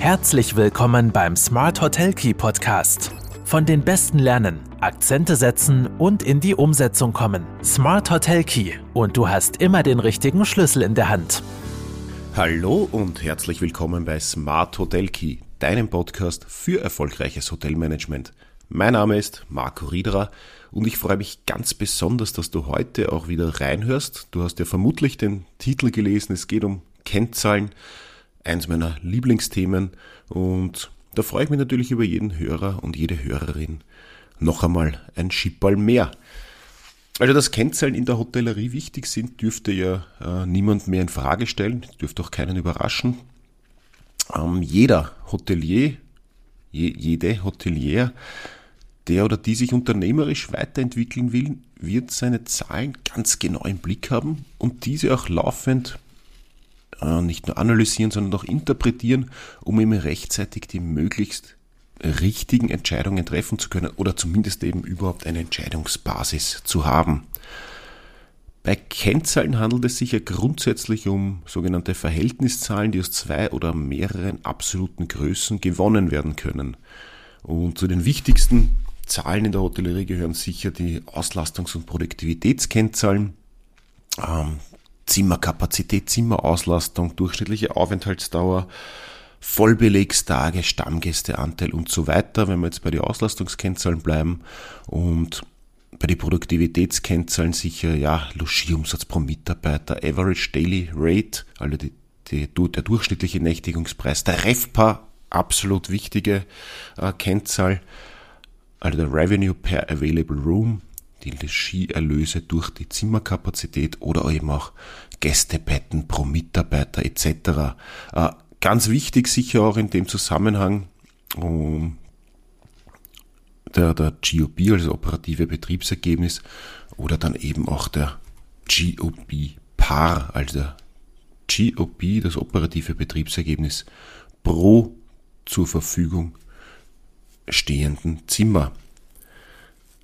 Herzlich willkommen beim Smart Hotel Key Podcast. Von den Besten lernen, Akzente setzen und in die Umsetzung kommen. Smart Hotel Key und du hast immer den richtigen Schlüssel in der Hand. Hallo und herzlich willkommen bei Smart Hotel Key, deinem Podcast für erfolgreiches Hotelmanagement. Mein Name ist Marco Riederer und ich freue mich ganz besonders, dass du heute auch wieder reinhörst. Du hast ja vermutlich den Titel gelesen, es geht um Kennzahlen, eins meiner Lieblingsthemen und da freue ich mich natürlich über jeden Hörer und jede Hörerin noch einmal ein Schipperl mehr. Also, dass Kennzahlen in der Hotellerie wichtig sind, dürfte ja äh, niemand mehr in Frage stellen, dürfte auch keinen überraschen. Ähm, jeder Hotelier, je, jede Hotelier, der oder die sich unternehmerisch weiterentwickeln will, wird seine Zahlen ganz genau im Blick haben und diese auch laufend nicht nur analysieren, sondern auch interpretieren, um eben rechtzeitig die möglichst richtigen Entscheidungen treffen zu können oder zumindest eben überhaupt eine Entscheidungsbasis zu haben. Bei Kennzahlen handelt es sich ja grundsätzlich um sogenannte Verhältniszahlen, die aus zwei oder mehreren absoluten Größen gewonnen werden können. Und zu den wichtigsten Zahlen in der Hotellerie gehören sicher die Auslastungs- und Produktivitätskennzahlen, ähm, Zimmerkapazität, Zimmerauslastung, durchschnittliche Aufenthaltsdauer, Vollbelegstage, Stammgästeanteil und so weiter, wenn wir jetzt bei den Auslastungskennzahlen bleiben. Und bei den Produktivitätskennzahlen sicher, ja, Logierumsatz pro Mitarbeiter, Average Daily Rate, also die, die, der durchschnittliche Nächtigungspreis, der REFPA, absolut wichtige äh, Kennzahl, also der Revenue per Available Room, die Regieerlöse durch die Zimmerkapazität oder eben auch Gästebetten pro Mitarbeiter etc. Äh, ganz wichtig sicher auch in dem Zusammenhang um, der, der GOP, also operative Betriebsergebnis, oder dann eben auch der GOP Par, also der GOP, das operative Betriebsergebnis pro zur Verfügung stehenden Zimmer.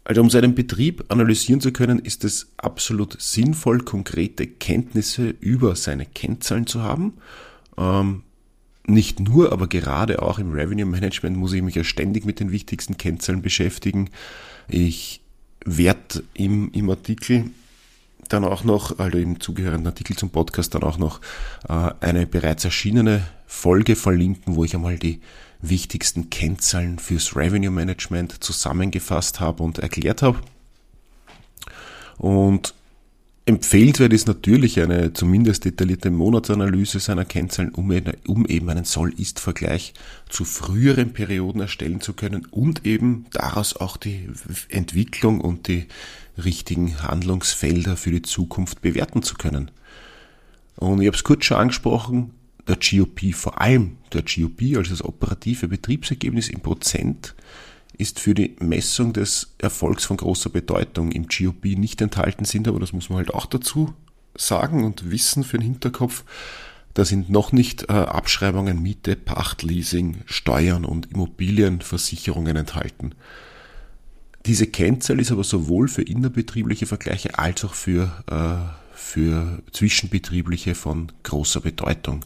Also um seinen Betrieb analysieren zu können, ist es absolut sinnvoll, konkrete Kenntnisse über seine Kennzahlen zu haben. Ähm, nicht nur, aber gerade auch im Revenue Management muss ich mich ja ständig mit den wichtigsten Kennzahlen beschäftigen. Ich werde im, im Artikel dann auch noch, also im zugehörigen Artikel zum Podcast dann auch noch äh, eine bereits erschienene Folge verlinken, wo ich einmal die wichtigsten Kennzahlen fürs Revenue Management zusammengefasst habe und erklärt habe. Und empfehlt wird es natürlich eine zumindest detaillierte Monatsanalyse seiner Kennzahlen, um, um eben einen Soll-Ist-Vergleich zu früheren Perioden erstellen zu können und eben daraus auch die Entwicklung und die richtigen Handlungsfelder für die Zukunft bewerten zu können. Und ich habe es kurz schon angesprochen, der GOP, vor allem der GOP, also das operative Betriebsergebnis im Prozent, ist für die Messung des Erfolgs von großer Bedeutung. Im GOP nicht enthalten sind, aber das muss man halt auch dazu sagen und wissen für den Hinterkopf, da sind noch nicht äh, Abschreibungen, Miete, Pacht, Leasing, Steuern und Immobilienversicherungen enthalten. Diese Kennzahl ist aber sowohl für innerbetriebliche Vergleiche als auch für, äh, für zwischenbetriebliche von großer Bedeutung.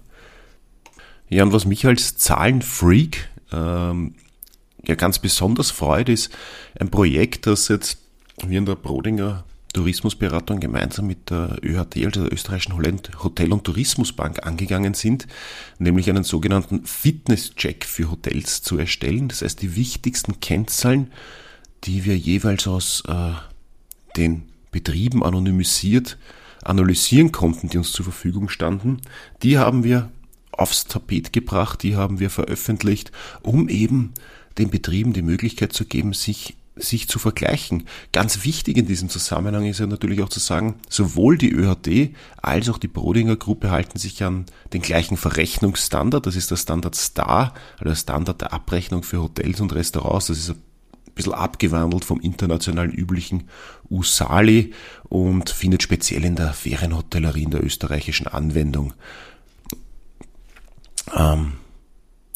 Ja, und was mich als Zahlenfreak ähm, ja ganz besonders freut, ist ein Projekt, das jetzt wir in der Brodinger Tourismusberatung gemeinsam mit der ÖHT, also der österreichischen Hotel- und Tourismusbank, angegangen sind, nämlich einen sogenannten Fitness-Check für Hotels zu erstellen. Das heißt, die wichtigsten Kennzahlen, die wir jeweils aus äh, den Betrieben anonymisiert analysieren konnten, die uns zur Verfügung standen, die haben wir aufs Tapet gebracht, die haben wir veröffentlicht, um eben den Betrieben die Möglichkeit zu geben, sich sich zu vergleichen. Ganz wichtig in diesem Zusammenhang ist ja natürlich auch zu sagen, sowohl die ÖHD als auch die Brodinger Gruppe halten sich an den gleichen Verrechnungsstandard. Das ist der Standard Star, also der Standard der Abrechnung für Hotels und Restaurants. Das ist ein bisschen abgewandelt vom internationalen üblichen USALI und findet speziell in der Ferienhotellerie in der österreichischen Anwendung. Ähm,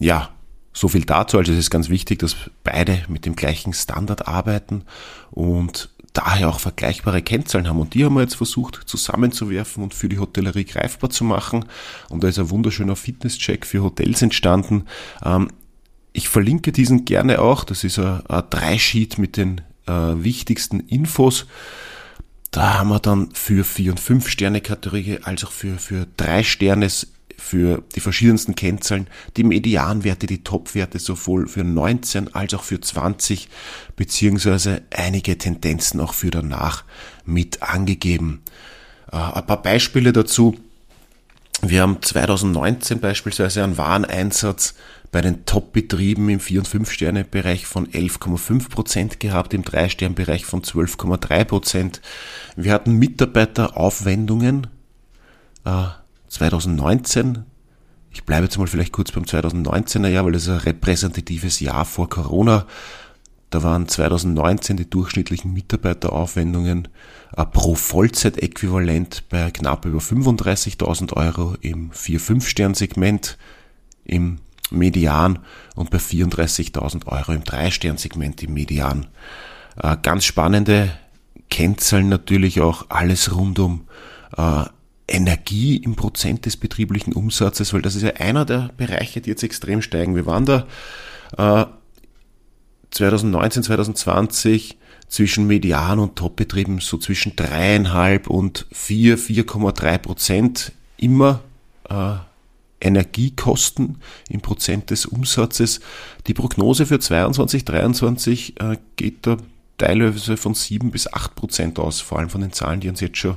ja, so viel dazu. Also es ist ganz wichtig, dass beide mit dem gleichen Standard arbeiten und daher auch vergleichbare Kennzahlen haben. Und die haben wir jetzt versucht zusammenzuwerfen und für die Hotellerie greifbar zu machen. Und da ist ein wunderschöner Fitnesscheck für Hotels entstanden. Ähm, ich verlinke diesen gerne auch. Das ist ein, ein Dreisheet mit den äh, wichtigsten Infos. Da haben wir dann für vier und fünf Sterne Kategorie als auch für, für drei Sternes für die verschiedensten Kennzahlen, die Medianwerte, die Topwerte sowohl für 19 als auch für 20, beziehungsweise einige Tendenzen auch für danach mit angegeben. Äh, ein paar Beispiele dazu. Wir haben 2019 beispielsweise einen Wareneinsatz bei den Top-Betrieben im 4- und 5-Sterne-Bereich von 11,5 Prozent gehabt, im 3-Stern-Bereich von 12,3 Prozent. Wir hatten Mitarbeiteraufwendungen äh, 2019, ich bleibe jetzt mal vielleicht kurz beim 2019er Jahr, weil das ist ein repräsentatives Jahr vor Corona. Da waren 2019 die durchschnittlichen Mitarbeiteraufwendungen äh, pro Vollzeitäquivalent bei knapp über 35.000 Euro im 4-5-Stern-Segment im Median und bei 34.000 Euro im 3-Stern-Segment im Median. Äh, ganz spannende Kennzahlen natürlich auch alles rund um äh, Energie im Prozent des betrieblichen Umsatzes, weil das ist ja einer der Bereiche, die jetzt extrem steigen. Wir waren da äh, 2019, 2020 zwischen Median- und Topbetrieben so zwischen dreieinhalb und vier, 4,3 Prozent immer äh, Energiekosten im Prozent des Umsatzes. Die Prognose für 22, 23 äh, geht da teilweise von sieben bis acht Prozent aus, vor allem von den Zahlen, die uns jetzt schon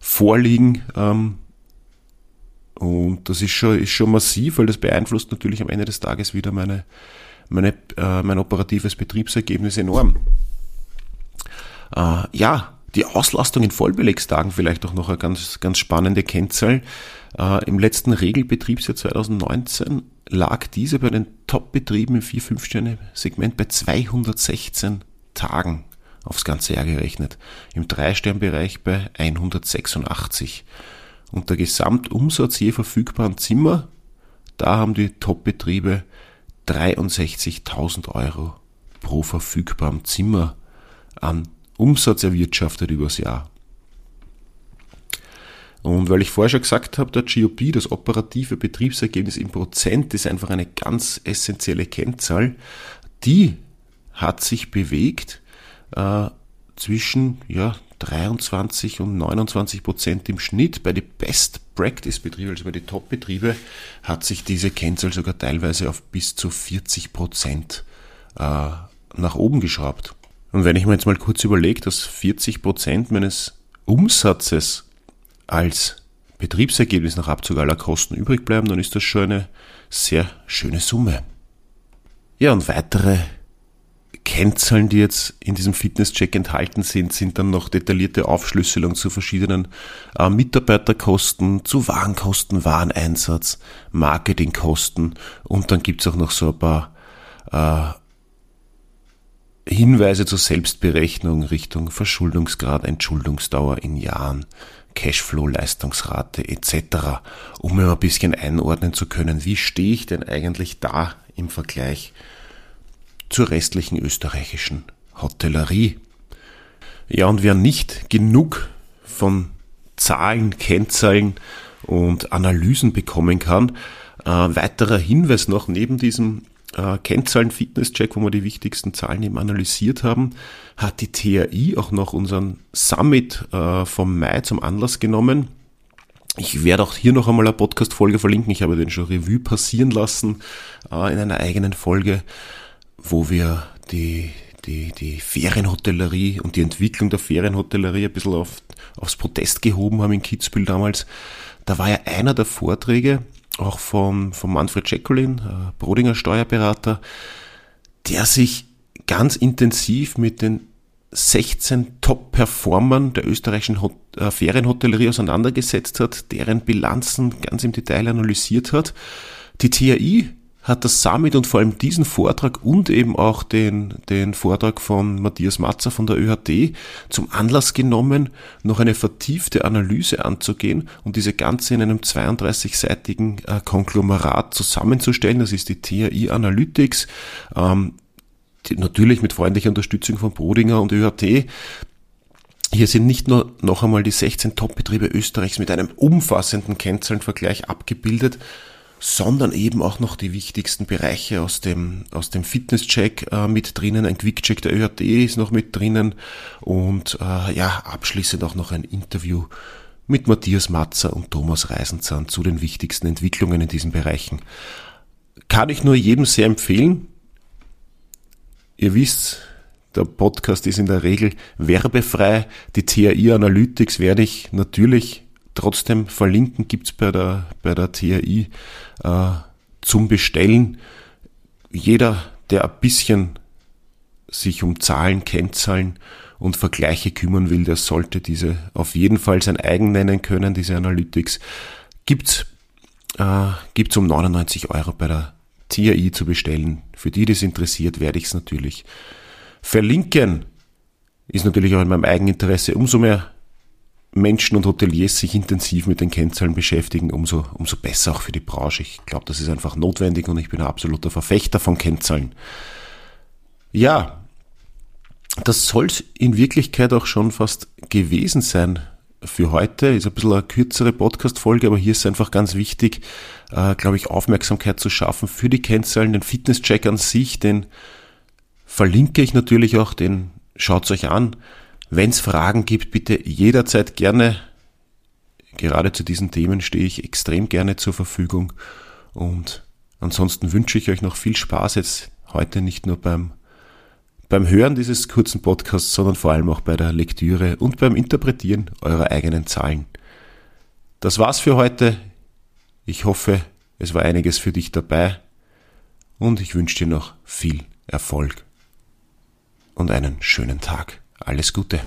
vorliegen. Ähm, und das ist schon, ist schon massiv, weil das beeinflusst natürlich am Ende des Tages wieder meine, meine, äh, mein operatives Betriebsergebnis enorm. Äh, ja, die Auslastung in Vollbelegstagen vielleicht auch noch eine ganz, ganz spannende Kennzahl. Äh, Im letzten Regelbetriebsjahr 2019 lag diese bei den Top-Betrieben im 4-5-Sterne-Segment bei 216 Tagen aufs ganze Jahr gerechnet. Im Drei-Stern-Bereich bei 186. Und der Gesamtumsatz je verfügbaren Zimmer, da haben die Top-Betriebe 63.000 Euro pro verfügbarem Zimmer an Umsatz erwirtschaftet übers Jahr. Und weil ich vorher schon gesagt habe, der GOP, das operative Betriebsergebnis im Prozent, ist einfach eine ganz essentielle Kennzahl. Die hat sich bewegt äh, zwischen ja, 23 und 29 Prozent im Schnitt. Bei den Best Practice Betrieben, also bei den Top Betriebe, hat sich diese Kennzahl sogar teilweise auf bis zu 40 Prozent äh, nach oben geschraubt. Und wenn ich mir jetzt mal kurz überlege, dass 40 Prozent meines Umsatzes als Betriebsergebnis nach Abzug aller Kosten übrig bleiben, dann ist das schon eine sehr schöne Summe. Ja, und weitere Kennzahlen, die jetzt in diesem Fitnesscheck enthalten sind, sind dann noch detaillierte Aufschlüsselung zu verschiedenen äh, Mitarbeiterkosten, zu Warenkosten, Wareneinsatz, Marketingkosten und dann gibt's auch noch so ein paar äh, Hinweise zur Selbstberechnung Richtung Verschuldungsgrad, Entschuldungsdauer in Jahren, Cashflow, Leistungsrate etc., um mir ein bisschen einordnen zu können, wie stehe ich denn eigentlich da im Vergleich zur restlichen österreichischen Hotellerie. Ja, und wer nicht genug von Zahlen, Kennzahlen und Analysen bekommen kann, äh, weiterer Hinweis noch neben diesem äh, Kennzahlen-Fitness-Check, wo wir die wichtigsten Zahlen eben analysiert haben, hat die TAI auch noch unseren Summit äh, vom Mai zum Anlass genommen. Ich werde auch hier noch einmal eine Podcast-Folge verlinken. Ich habe den schon Revue passieren lassen äh, in einer eigenen Folge wo wir die, die, die Ferienhotellerie und die Entwicklung der Ferienhotellerie ein bisschen auf, aufs Protest gehoben haben in Kitzbühel damals. Da war ja einer der Vorträge auch vom, vom Manfred Jacqueline, äh, Brodinger Steuerberater, der sich ganz intensiv mit den 16 Top-Performern der österreichischen Hot äh, Ferienhotellerie auseinandergesetzt hat, deren Bilanzen ganz im Detail analysiert hat. Die TAI hat das Summit und vor allem diesen Vortrag und eben auch den, den Vortrag von Matthias Matzer von der ÖHT zum Anlass genommen, noch eine vertiefte Analyse anzugehen und diese Ganze in einem 32-seitigen äh, Konglomerat zusammenzustellen. Das ist die TAI Analytics. Ähm, natürlich mit freundlicher Unterstützung von Brodinger und ÖHT. Hier sind nicht nur noch einmal die 16 Top-Betriebe Österreichs mit einem umfassenden Kennzahlenvergleich abgebildet, sondern eben auch noch die wichtigsten Bereiche aus dem, aus dem Fitnesscheck äh, mit drinnen. Ein Quickcheck der ÖHT ist noch mit drinnen und äh, ja, abschließend auch noch ein Interview mit Matthias Matzer und Thomas Reisenzahn zu den wichtigsten Entwicklungen in diesen Bereichen. Kann ich nur jedem sehr empfehlen. Ihr wisst, der Podcast ist in der Regel werbefrei. Die TAI Analytics werde ich natürlich trotzdem verlinken, gibt's bei der, bei der TAI äh, zum Bestellen. Jeder, der ein bisschen sich um Zahlen, Kennzahlen und Vergleiche kümmern will, der sollte diese auf jeden Fall sein eigen nennen können, diese Analytics. Gibt's, äh, gibt's um 99 Euro bei der TAI zu bestellen. Für die, die es interessiert, werde ich es natürlich verlinken. Ist natürlich auch in meinem Eigeninteresse. Umso mehr Menschen und Hoteliers sich intensiv mit den Kennzahlen beschäftigen, umso, umso besser auch für die Branche. Ich glaube, das ist einfach notwendig und ich bin ein absoluter Verfechter von Kennzahlen. Ja, das soll es in Wirklichkeit auch schon fast gewesen sein für heute. Ist ein bisschen eine kürzere Podcast-Folge, aber hier ist einfach ganz wichtig, äh, glaube ich, Aufmerksamkeit zu schaffen für die Kennzahlen, den Fitnesscheck an sich, den verlinke ich natürlich auch, den schaut euch an. Wenn es Fragen gibt, bitte jederzeit gerne. Gerade zu diesen Themen stehe ich extrem gerne zur Verfügung. Und ansonsten wünsche ich euch noch viel Spaß jetzt heute nicht nur beim, beim Hören dieses kurzen Podcasts, sondern vor allem auch bei der Lektüre und beim Interpretieren eurer eigenen Zahlen. Das war's für heute. Ich hoffe, es war einiges für dich dabei und ich wünsche dir noch viel Erfolg und einen schönen Tag. Alles Gute.